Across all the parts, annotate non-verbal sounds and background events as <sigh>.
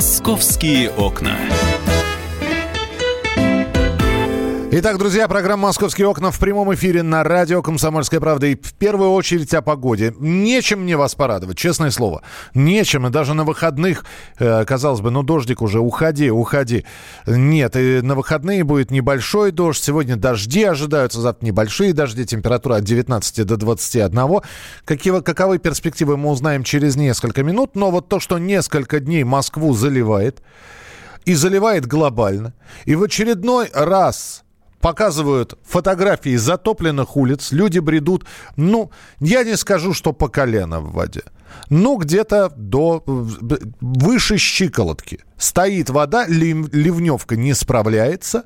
Московские окна. Итак, друзья, программа «Московские окна» в прямом эфире на радио «Комсомольская правда». И в первую очередь о погоде. Нечем мне вас порадовать, честное слово. Нечем. И даже на выходных, э, казалось бы, ну дождик уже, уходи, уходи. Нет, и на выходные будет небольшой дождь. Сегодня дожди ожидаются, завтра небольшие дожди. Температура от 19 до 21. Какие, каковы перспективы, мы узнаем через несколько минут. Но вот то, что несколько дней Москву заливает, и заливает глобально, и в очередной раз показывают фотографии затопленных улиц, люди бредут, ну, я не скажу, что по колено в воде, ну, где-то до выше щиколотки. Стоит вода, ливневка не справляется.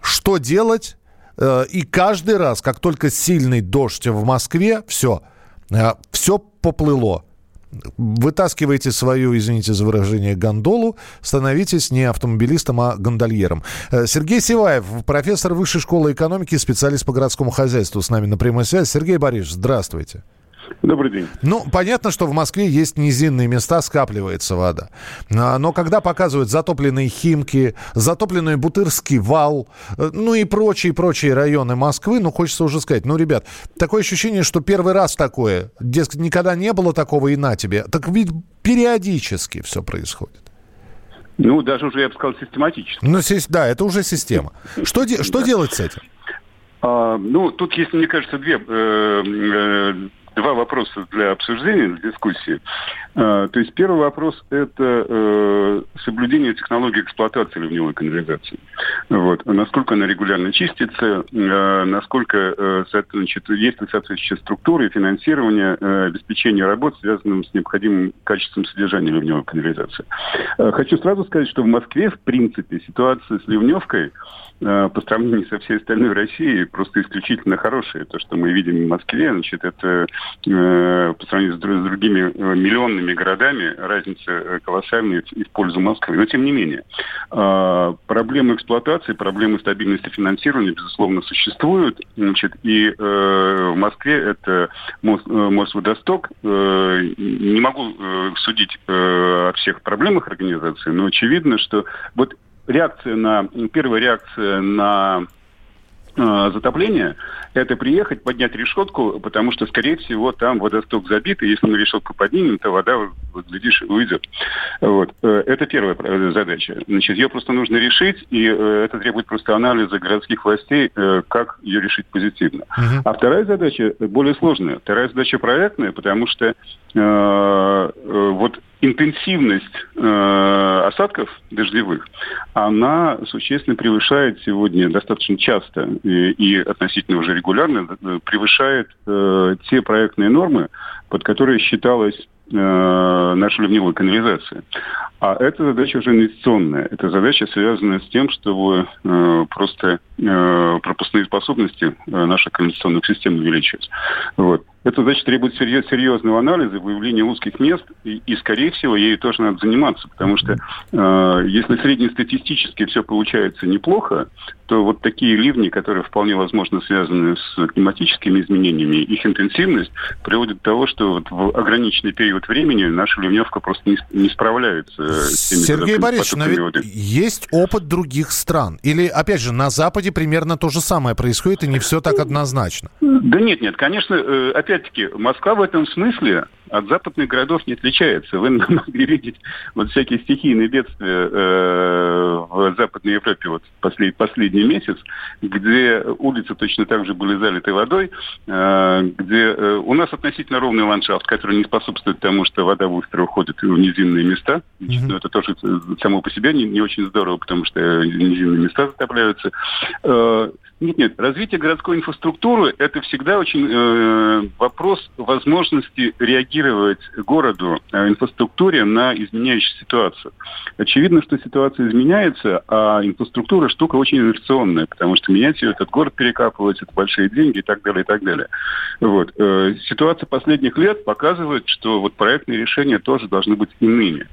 Что делать? Э, и каждый раз, как только сильный дождь в Москве, все, э, все поплыло вытаскивайте свою, извините за выражение, гондолу, становитесь не автомобилистом, а гондольером. Э, Сергей Сиваев, профессор Высшей школы экономики, специалист по городскому хозяйству с нами на прямой связи. Сергей Борисович, здравствуйте. Добрый день. Ну, понятно, что в Москве есть низинные места, скапливается вода. А, но когда показывают затопленные Химки, затопленный Бутырский вал, э, ну и прочие-прочие районы Москвы, ну, хочется уже сказать, ну, ребят, такое ощущение, что первый раз такое, дескать, никогда не было такого и на тебе. Так ведь периодически все происходит. Ну, даже уже, я бы сказал, систематически. Ну, да, это уже система. Что, что делать с этим? А, ну, тут есть, мне кажется, две э, э, два вопроса для обсуждения, для дискуссии. А, то есть первый вопрос – это э, соблюдение технологии эксплуатации ливневой канализации. Вот. Насколько она регулярно чистится, э, насколько э, значит, есть ли соответствующая структура и финансирование обеспечения работ, связанным с необходимым качеством содержания ливневой канализации. Хочу сразу сказать, что в Москве, в принципе, ситуация с ливневкой – Э, по сравнению со всей остальной Россией просто исключительно хорошие. То, что мы видим в Москве, значит, это э, по сравнению с, другими э, миллионными городами разница колоссальная в пользу Москвы. Но тем не менее, э, проблемы эксплуатации, проблемы стабильности финансирования, безусловно, существуют. Значит, и э, в Москве это Мос, Мосводосток. Э, не могу э, судить э, о всех проблемах организации, но очевидно, что вот реакция на, первая реакция на э, затопление это приехать, поднять решетку, потому что, скорее всего, там водосток забит, и если мы решетку поднимем, то вода, вот, глядишь, уйдет. Вот. Э, это первая задача. Значит, ее просто нужно решить, и э, это требует просто анализа городских властей, э, как ее решить позитивно. Uh-huh. А вторая задача более сложная. Вторая задача проектная, потому что э, э, вот интенсивность э, осадков дождевых, она существенно превышает сегодня достаточно часто и, и относительно уже регулярно э, превышает э, те проектные нормы, под которые считалась э, наша ливневая канализация. А эта задача уже инвестиционная. Это задача, связанная с тем, чтобы э, просто э, пропускные способности э, наших канализационных систем увеличивать. Вот. Эта задача требует серьезного анализа, выявления узких мест, и, и, скорее всего, ею тоже надо заниматься, потому что э, если среднестатистически все получается неплохо, то вот такие ливни, которые вполне возможно связаны с климатическими изменениями, их интенсивность приводит к тому, что вот в ограниченный период времени наша ливневка просто не, не справляется с теми... Сергей Борисович, но ведь есть опыт других стран. Или, опять же, на Западе примерно то же самое происходит, и не все так однозначно. Да нет, нет, конечно, э, опять-таки, Москва в этом смысле от западных городов не отличается. Вы <laughs> могли видеть вот всякие стихийные бедствия э, в Западной Европе вот послед, последний месяц, где улицы точно так же были залиты водой, э, где э, у нас относительно ровный ландшафт, который не способствует тому, что вода быстро уходит в низинные места. Значит, mm-hmm. ну, это тоже само по себе не, не очень здорово, потому что низинные места затопляются. Э, нет, нет. Развитие городской инфраструктуры – это всегда очень э, вопрос возможности реагировать городу, э, инфраструктуре на изменяющуюся ситуацию. Очевидно, что ситуация изменяется, а инфраструктура – штука очень инерционная, потому что менять ее, этот город перекапывать, это большие деньги и так далее, и так далее. Вот. Э, ситуация последних лет показывает, что вот проектные решения тоже должны быть иными.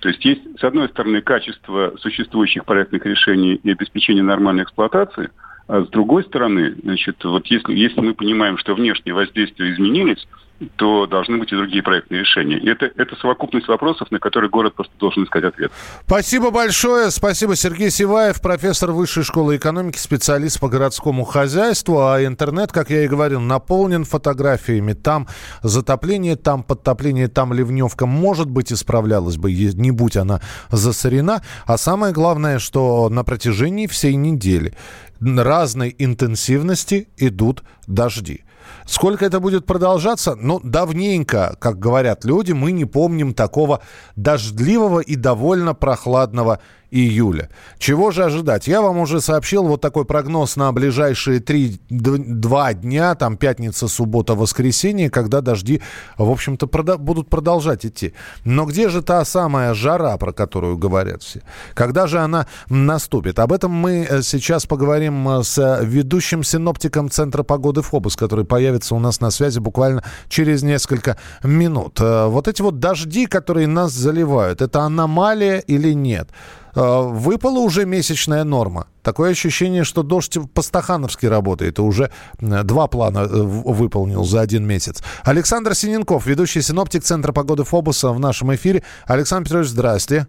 То есть есть, с одной стороны, качество существующих проектных решений и обеспечение нормальной эксплуатации – с другой стороны, значит, вот если, если мы понимаем, что внешние воздействия изменились, то должны быть и другие проектные решения. И это, это совокупность вопросов, на которые город просто должен искать ответ. Спасибо большое. Спасибо, Сергей Сиваев, профессор Высшей школы экономики, специалист по городскому хозяйству. А интернет, как я и говорил, наполнен фотографиями. Там затопление, там подтопление, там ливневка. Может быть, исправлялась бы, не будь она засорена. А самое главное, что на протяжении всей недели разной интенсивности идут дожди. Сколько это будет продолжаться? Ну, давненько, как говорят люди, мы не помним такого дождливого и довольно прохладного июля. Чего же ожидать? Я вам уже сообщил вот такой прогноз на ближайшие три, два дня, там пятница, суббота, воскресенье, когда дожди, в общем-то, прода- будут продолжать идти. Но где же та самая жара, про которую говорят все? Когда же она наступит? Об этом мы э, сейчас поговорим э, с ведущим синоптиком Центра погоды ФОБУС, который появится у нас на связи буквально через несколько минут. Э, вот эти вот дожди, которые нас заливают, это аномалия или нет? Э, выпала уже месячная норма. Такое ощущение, что дождь по-стахановски работает и уже два плана э, выполнил за один месяц. Александр Синенков, ведущий синоптик Центра погоды Фобуса в нашем эфире. Александр Петрович, здрасте.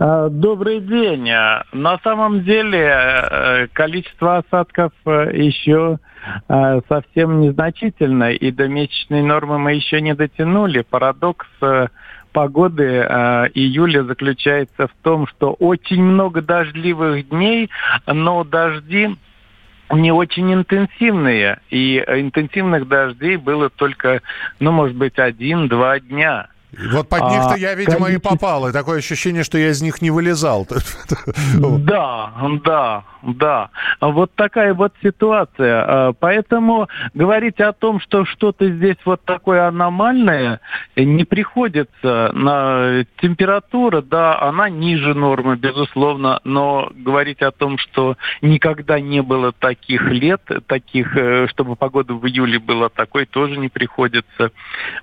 А, добрый день. На самом деле э, количество осадков еще совсем незначительно, и до месячной нормы мы еще не дотянули. Парадокс погоды э, июля заключается в том, что очень много дождливых дней, но дожди не очень интенсивные. И интенсивных дождей было только, ну, может быть, один-два дня. Вот под них-то а, я, видимо, и попал. И такое ощущение, что я из них не вылезал. Да, да, да. Вот такая вот ситуация. А, поэтому говорить о том, что что-то здесь вот такое аномальное, не приходится. На температура, да, она ниже нормы, безусловно, но говорить о том, что никогда не было таких лет, таких, э, чтобы погода в июле была такой, тоже не приходится.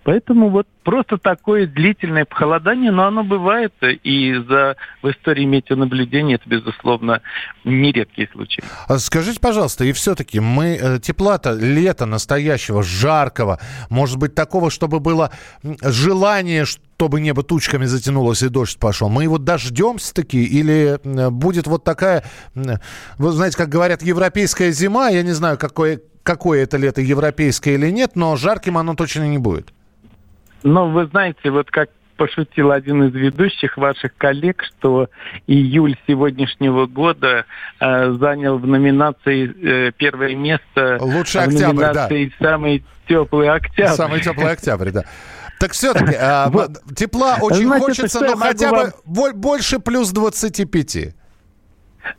Поэтому вот просто такое длительное похолодание, но оно бывает, и за, в истории метеонаблюдения это, безусловно, нередкий случай. А скажите, пожалуйста, и все-таки мы э, тепла-то лета настоящего, жаркого, может быть, такого, чтобы было желание, чтобы небо тучками затянулось и дождь пошел. Мы его дождемся таки или будет вот такая, вы знаете, как говорят, европейская зима, я не знаю, какое, какое это лето, европейское или нет, но жарким оно точно не будет. Но вы знаете, вот как пошутил один из ведущих ваших коллег, что июль сегодняшнего года э, занял в номинации э, первое место. Лучший октябрь, в номинации да. Самый теплый октябрь. Самый теплый октябрь, да. Так все-таки э, <laughs> вот. тепла очень Значит, хочется, но хотя бы вам... больше плюс 25.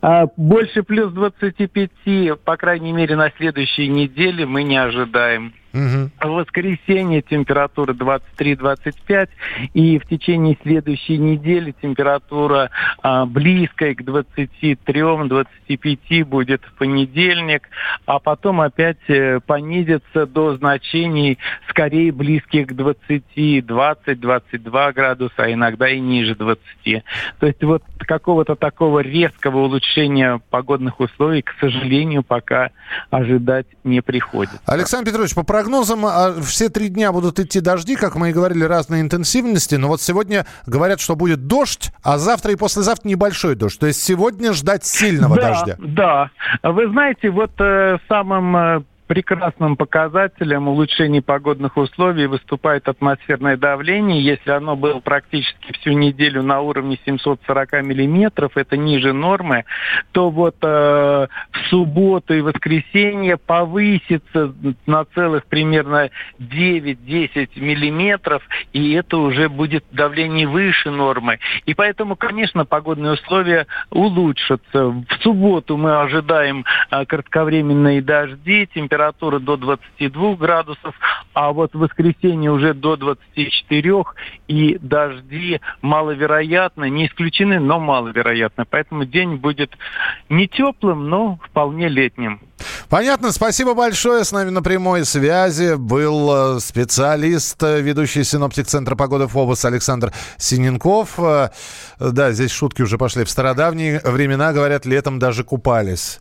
А, больше плюс 25, по крайней мере, на следующей неделе мы не ожидаем. Угу. В воскресенье температура 23-25, и в течение следующей недели температура а, близкая к 23-25 будет в понедельник, а потом опять э, понизится до значений скорее близких к 20, 20-22 градуса, а иногда и ниже 20. То есть вот какого-то такого резкого улучшения погодных условий, к сожалению, пока ожидать не приходится. Александр Петрович, по прогнозам, а, все три дня будут идти дожди, как мы и говорили, разной интенсивности. Но вот сегодня говорят, что будет дождь, а завтра и послезавтра небольшой дождь. То есть сегодня ждать сильного да, дождя. Да, вы знаете, вот э, самым э, прекрасным показателем улучшения погодных условий выступает атмосферное давление. Если оно было практически всю неделю на уровне 740 миллиметров, это ниже нормы, то вот э, в субботу и воскресенье повысится на целых примерно 9-10 миллиметров, и это уже будет давление выше нормы. И поэтому, конечно, погодные условия улучшатся. В субботу мы ожидаем э, кратковременные дожди, температура температура до 22 градусов, а вот в воскресенье уже до 24, и дожди маловероятны, не исключены, но маловероятны. Поэтому день будет не теплым, но вполне летним. Понятно, спасибо большое. С нами на прямой связи был э, специалист, э, ведущий синоптик Центра погоды ФОБОС Александр Синенков. Э, да, здесь шутки уже пошли. В стародавние времена, говорят, летом даже купались.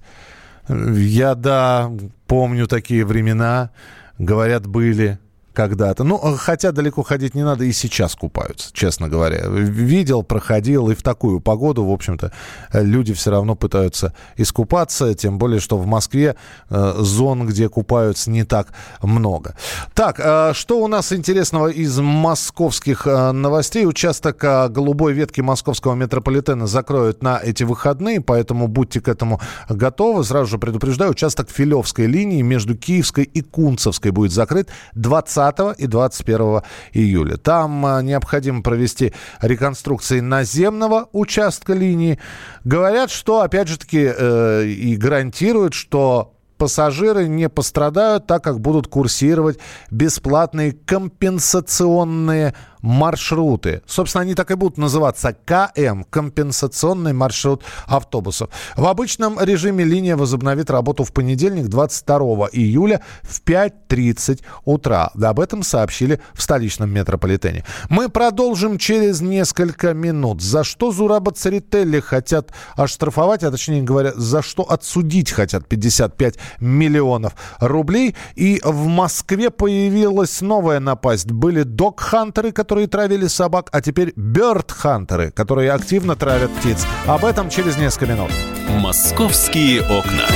Я, да, помню такие времена. Говорят, были когда-то. Ну, хотя далеко ходить не надо, и сейчас купаются, честно говоря. Видел, проходил, и в такую погоду, в общем-то, люди все равно пытаются искупаться, тем более, что в Москве э, зон, где купаются, не так много. Так, э, что у нас интересного из московских э, новостей? Участок э, голубой ветки московского метрополитена закроют на эти выходные, поэтому будьте к этому готовы. Сразу же предупреждаю, участок Филевской линии между Киевской и Кунцевской будет закрыт 20 и 21 июля. Там э, необходимо провести реконструкции наземного участка линии. Говорят, что, опять же таки, э, и гарантируют, что пассажиры не пострадают, так как будут курсировать бесплатные компенсационные маршруты. Собственно, они так и будут называться КМ, компенсационный маршрут автобусов. В обычном режиме линия возобновит работу в понедельник, 22 июля в 5.30 утра. Об этом сообщили в столичном метрополитене. Мы продолжим через несколько минут. За что Зураба Церетели хотят оштрафовать, а точнее говоря, за что отсудить хотят 55 миллионов рублей. И в Москве появилась новая напасть. Были док-хантеры, которые которые травили собак, а теперь бёрд-хантеры, которые активно травят птиц. Об этом через несколько минут. «Московские окна».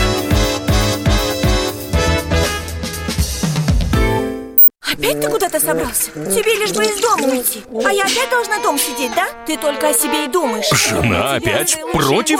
Опять ты куда-то собрался? Тебе лишь бы из дома уйти А я опять должна дом сидеть, да? Ты только о себе и думаешь Жена опять против?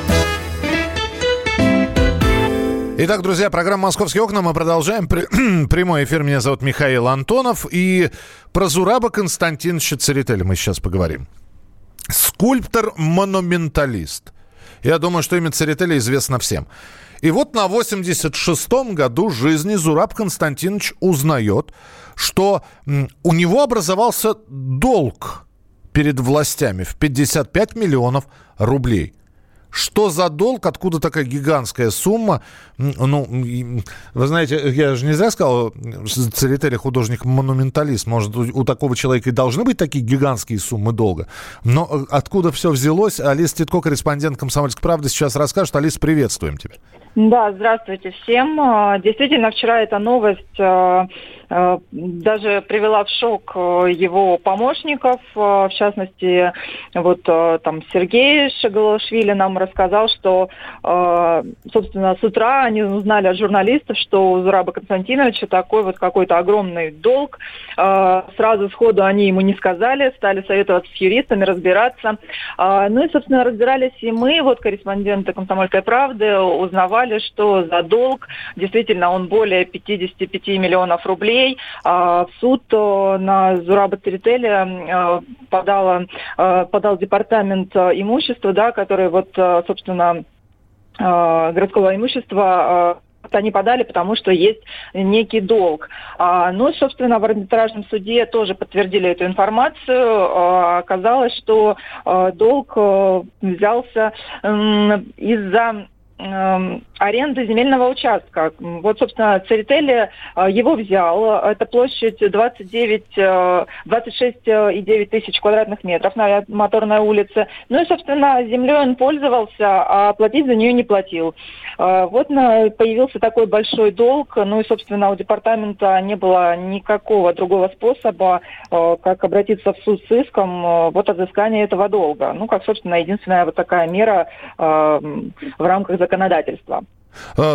Итак, друзья, программа «Московские окна». Мы продолжаем. <clears throat> Прямой эфир. Меня зовут Михаил Антонов. И про Зураба Константиновича Церетели мы сейчас поговорим. Скульптор-монументалист. Я думаю, что имя Церетели известно всем. И вот на 86-м году жизни Зураб Константинович узнает, что у него образовался долг перед властями в 55 миллионов рублей – что за долг, откуда такая гигантская сумма? Ну, вы знаете, я же не зря сказал, Церетели художник-монументалист. Может, у, такого человека и должны быть такие гигантские суммы долга. Но э, откуда все взялось? Алиса Титко, корреспондент «Комсомольской правды», сейчас расскажет. Алис, приветствуем тебя. Да, здравствуйте всем. А, действительно, вчера эта новость а, даже привела в шок его помощников. В частности, вот там Сергей Шагалашвили нам рассказал, что, собственно, с утра они узнали от журналистов, что у Зураба Константиновича такой вот какой-то огромный долг. Сразу сходу они ему не сказали, стали советоваться с юристами, разбираться. Ну и, собственно, разбирались и мы, вот корреспонденты «Комсомольской правды», узнавали, что за долг действительно он более 55 миллионов рублей. А, в суд э, на Зураба Церетеля э, подала, э, подал департамент имущества, да, который вот, собственно, городского имущества они подали, потому что есть некий долг. А, ну, собственно, в арбитражном суде тоже подтвердили эту информацию. А, оказалось, что а, долг взялся из-за Эм, аренды земельного участка. Вот, собственно, Церетели э, его взял. Это площадь 29, 26,9 тысяч квадратных метров на Моторной улице. Ну и, собственно, землей он пользовался, а платить за нее не платил. Э, вот появился такой большой долг. Ну и, собственно, у департамента не было никакого другого способа, э, как обратиться в суд с иском вот от взыскания этого долга. Ну, как, собственно, единственная вот такая мера в рамках законодательства.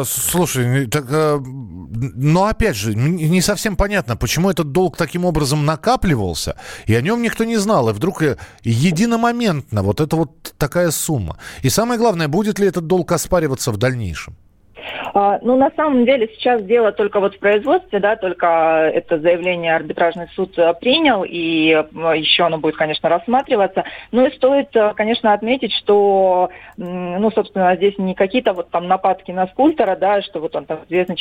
Слушай, так, но опять же, не совсем понятно, почему этот долг таким образом накапливался, и о нем никто не знал, и вдруг э, единомоментно вот это вот такая сумма. И самое главное, будет ли этот долг оспариваться в дальнейшем? А, ну, на самом деле сейчас дело только вот в производстве, да, только это заявление арбитражный суд э, принял, и э, еще оно будет, конечно, рассматриваться. Ну и стоит, э, конечно, отметить, что, ну, собственно, здесь не какие-то вот там нападки на скульптора, да, что вот он там известный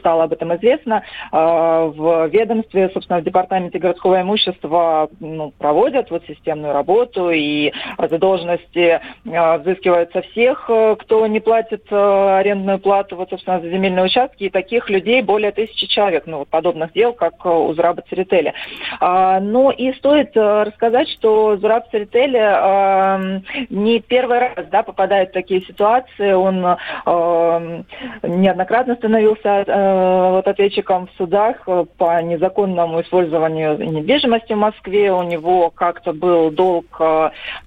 стало об этом известно. А, в ведомстве, собственно, в департаменте городского имущества ну, проводят вот системную работу, и задолженности взыскиваются всех, кто не платит арендную плату вот, собственно, земельные участки, и таких людей более тысячи человек, ну, вот подобных дел, как э, у Зураба Церетели. А, ну, и стоит э, рассказать, что Зураб Церетели а, не первый раз, да, попадает в такие ситуации, он а, неоднократно становился а, вот ответчиком в судах по незаконному использованию недвижимости в Москве, у него как-то был долг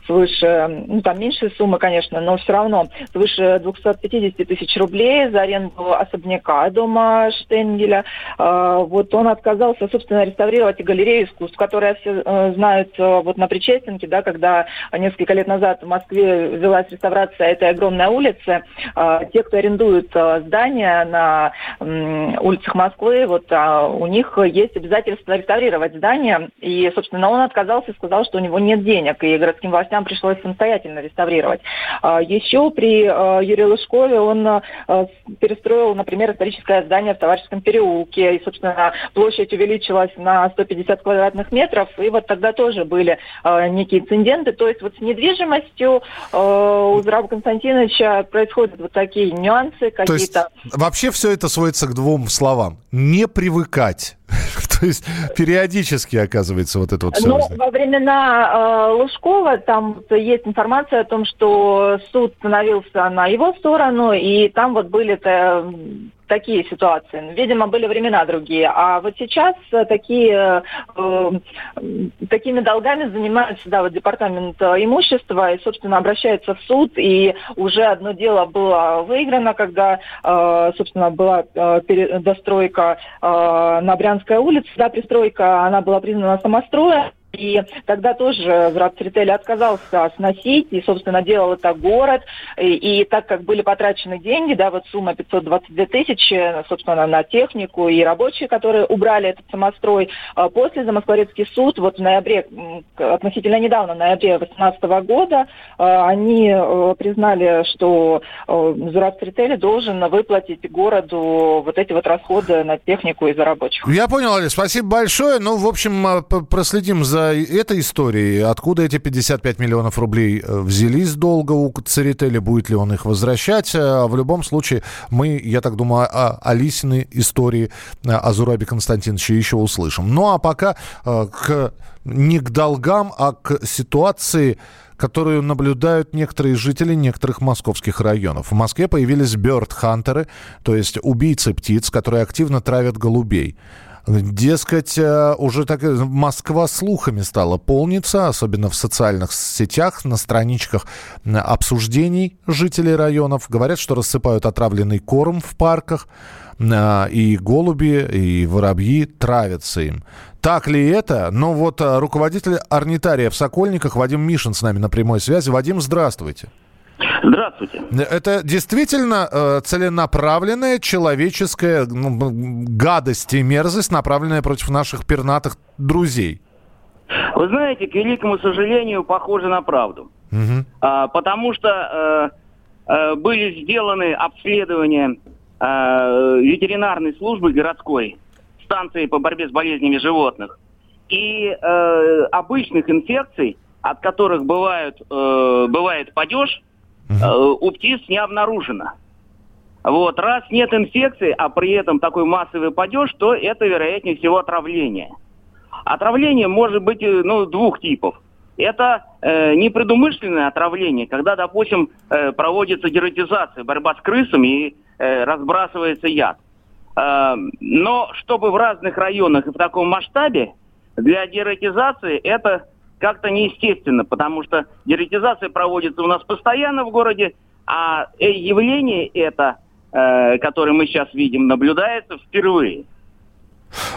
свыше, ну, там меньшие суммы, конечно, но все равно свыше 250 тысяч рублей за аренду особняка дома Штенгеля. А, вот он отказался, собственно, реставрировать галерею искусств, которая все э, знают э, вот на Причестенке, да, когда несколько лет назад в Москве велась реставрация этой огромной улицы. А, те, кто арендует э, здания на улицах Москвы, вот а, у них есть обязательство реставрировать здание. И, собственно, он отказался и сказал, что у него нет денег, и городским властям пришлось самостоятельно реставрировать. Еще при Юрии Лужкове он перестроил, например, историческое здание в Товарищеском переулке, и, собственно, площадь увеличилась на 150 квадратных метров, и вот тогда тоже были э, некие инциденты, то есть вот с недвижимостью э, у Зраба Константиновича происходят вот такие нюансы какие-то. вообще все это сводится к двум словам. Не привыкать. <laughs> То есть периодически оказывается вот это вот все. Ну, во времена э, Лужкова там есть информация о том, что суд становился на его сторону, и там вот были-то такие ситуации. Видимо, были времена другие. А вот сейчас э, такие, э, такими долгами занимается да, вот департамент э, имущества и, собственно, обращается в суд. И уже одно дело было выиграно, когда, э, собственно, была э, достройка э, на Брянской улице. Да, пристройка, она была признана самостроем. И тогда тоже Зрабцеретель отказался сносить, и, собственно, делал это город. И, и так как были потрачены деньги, да, вот сумма 522 тысячи, собственно, на технику и рабочие, которые убрали этот самострой, а после Замоскворецкий суд вот в ноябре, относительно недавно, в ноябре 2018 года, а, они э, признали, что э, Зрабцеретель должен выплатить городу вот эти вот расходы на технику и за рабочих. Я понял, Али, спасибо большое. Ну, в общем, э, проследим за за этой историей, откуда эти 55 миллионов рублей э, взялись долго у Церетели, будет ли он их возвращать. Э, в любом случае, мы, я так думаю, о Алисиной истории э, о Зурабе Константиновиче еще услышим. Ну, а пока к, не к долгам, а к ситуации, которую наблюдают некоторые жители некоторых московских районов. В Москве появились бёрд-хантеры, то есть убийцы птиц, которые активно травят голубей. Дескать, э, уже так э, Москва слухами стала полниться, особенно в социальных сетях, на страничках обсуждений жителей районов. Говорят, что рассыпают отравленный корм в парках, э, и голуби, и воробьи травятся им. Так ли это? Ну вот руководитель орнитария в Сокольниках Вадим Мишин с нами на прямой связи. Вадим, здравствуйте. Здравствуйте. Это действительно э, целенаправленная человеческая ну, гадость и мерзость, направленная против наших пернатых друзей? Вы знаете, к великому сожалению, похоже на правду. Угу. А, потому что э, э, были сделаны обследования э, ветеринарной службы городской, станции по борьбе с болезнями животных. И э, обычных инфекций, от которых бывают, э, бывает падеж, угу. у птиц не обнаружено. Вот, раз нет инфекции, а при этом такой массовый падеж, то это, вероятнее всего, отравление. Отравление может быть э, ну, двух типов. Это э, непредумышленное отравление, когда, допустим, э, проводится дератизация, борьба с крысами и э, разбрасывается яд. Э, но чтобы в разных районах и в таком масштабе, для дератизации это как-то неестественно, потому что деретизация проводится у нас постоянно в городе, а э, явление это, э, которое мы сейчас видим, наблюдается впервые.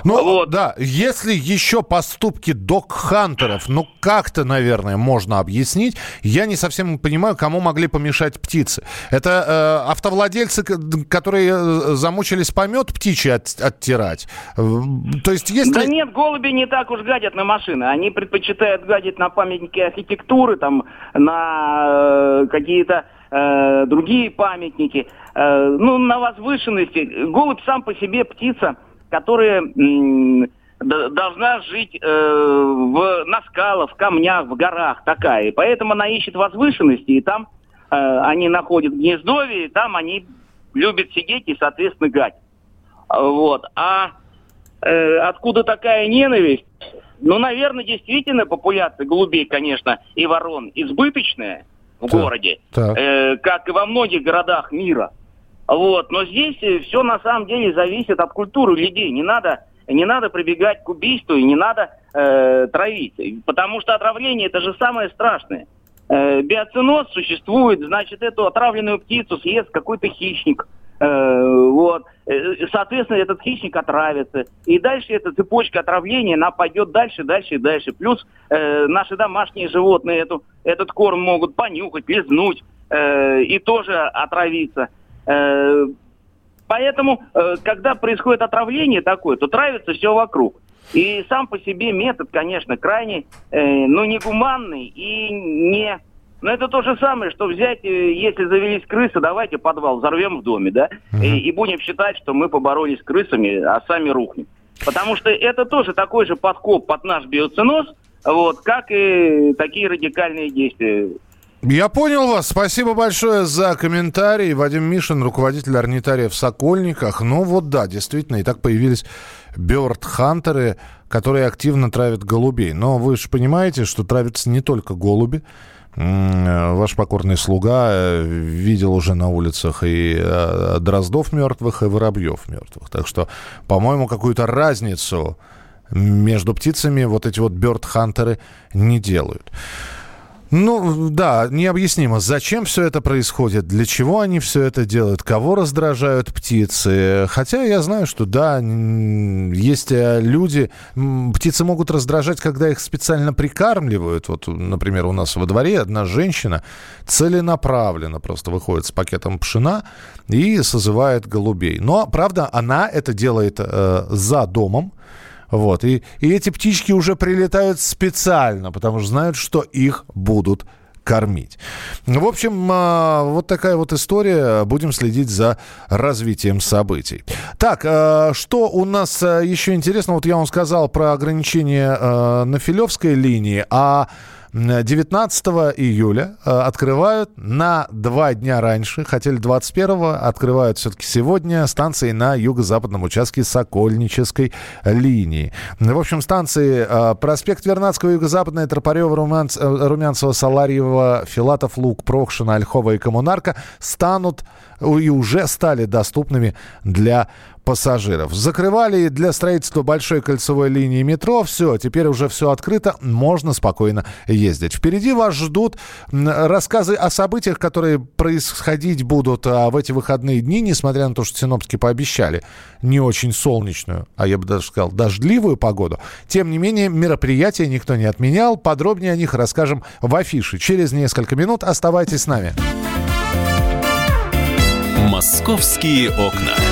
Ну, вот. да, если еще поступки док-хантеров, ну, как-то, наверное, можно объяснить. Я не совсем понимаю, кому могли помешать птицы. Это э, автовладельцы, которые э, замучились помет птичий от, оттирать. То есть, если... Да нет, голуби не так уж гадят на машины. Они предпочитают гадить на памятники архитектуры, там, на э, какие-то э, другие памятники. Э, ну, на возвышенности. Голубь сам по себе птица – которая должна жить э, в, на скалах, в камнях, в горах такая. И поэтому она ищет возвышенности, и там э, они находят гнездовье, и там они любят сидеть и, соответственно, гать. Вот. А э, откуда такая ненависть? Ну, наверное, действительно популяция голубей, конечно, и ворон избыточная в так, городе, так. Э, как и во многих городах мира. Вот. Но здесь э, все на самом деле зависит от культуры людей. Не надо, не надо прибегать к убийству и не надо э, травить. Потому что отравление это же самое страшное. Э, биоциноз существует, значит, эту отравленную птицу съест какой-то хищник. Э, вот. Э, соответственно, этот хищник отравится. И дальше эта цепочка отравления, она пойдет дальше, дальше и дальше. Плюс э, наши домашние животные эту, этот корм могут понюхать, лизнуть э, и тоже отравиться. Э, поэтому, э, когда происходит отравление такое, то травится все вокруг. И сам по себе метод, конечно, крайне, э, ну, негуманный и не... Но это то же самое, что взять, если завелись крысы, давайте подвал взорвем в доме, да, uh-huh. и, и будем считать, что мы поборолись с крысами, а сами рухнем. Потому что это тоже такой же подкоп под наш биоценоз, вот, как и такие радикальные действия я понял вас. Спасибо большое за комментарий. Вадим Мишин, руководитель орнитария в Сокольниках. Ну вот да, действительно, и так появились бёрд-хантеры, которые активно травят голубей. Но вы же понимаете, что травятся не только голуби. Ваш покорный слуга э, видел уже на улицах и э, дроздов мертвых, и воробьев мертвых. Так что, по-моему, какую-то разницу между птицами вот эти вот бёрд-хантеры не делают. Ну, да, необъяснимо. Зачем все это происходит? Для чего они все это делают? Кого раздражают птицы? Хотя я знаю, что да, есть э, люди... Птицы могут раздражать, когда их специально прикармливают. Вот, например, у нас во дворе одна женщина целенаправленно просто выходит с пакетом пшена и созывает голубей. Но, правда, она это делает э, за домом, вот. И, и эти птички уже прилетают специально, потому что знают, что их будут кормить. В общем, а, вот такая вот история. Будем следить за развитием событий. Так, а, что у нас а, еще интересно? Вот я вам сказал про ограничения на Филевской линии, а 19 июля э, открывают на два дня раньше, хотели 21 открывают все-таки сегодня станции на юго-западном участке Сокольнической линии. В общем, станции э, проспект Вернадского, Юго-Западная, Тропарева, э, Румянцева, Саларьева, Филатов, Лук, Прохшина, Ольхова и Коммунарка станут и уже стали доступными для пассажиров. Закрывали для строительства большой кольцевой линии метро. Все, теперь уже все открыто, можно спокойно ездить. Впереди вас ждут рассказы о событиях, которые происходить будут а, в эти выходные дни, несмотря на то, что синоптики пообещали не очень солнечную, а я бы даже сказал, дождливую погоду. Тем не менее, мероприятия никто не отменял. Подробнее о них расскажем в афише. Через несколько минут оставайтесь с нами. «Московские окна».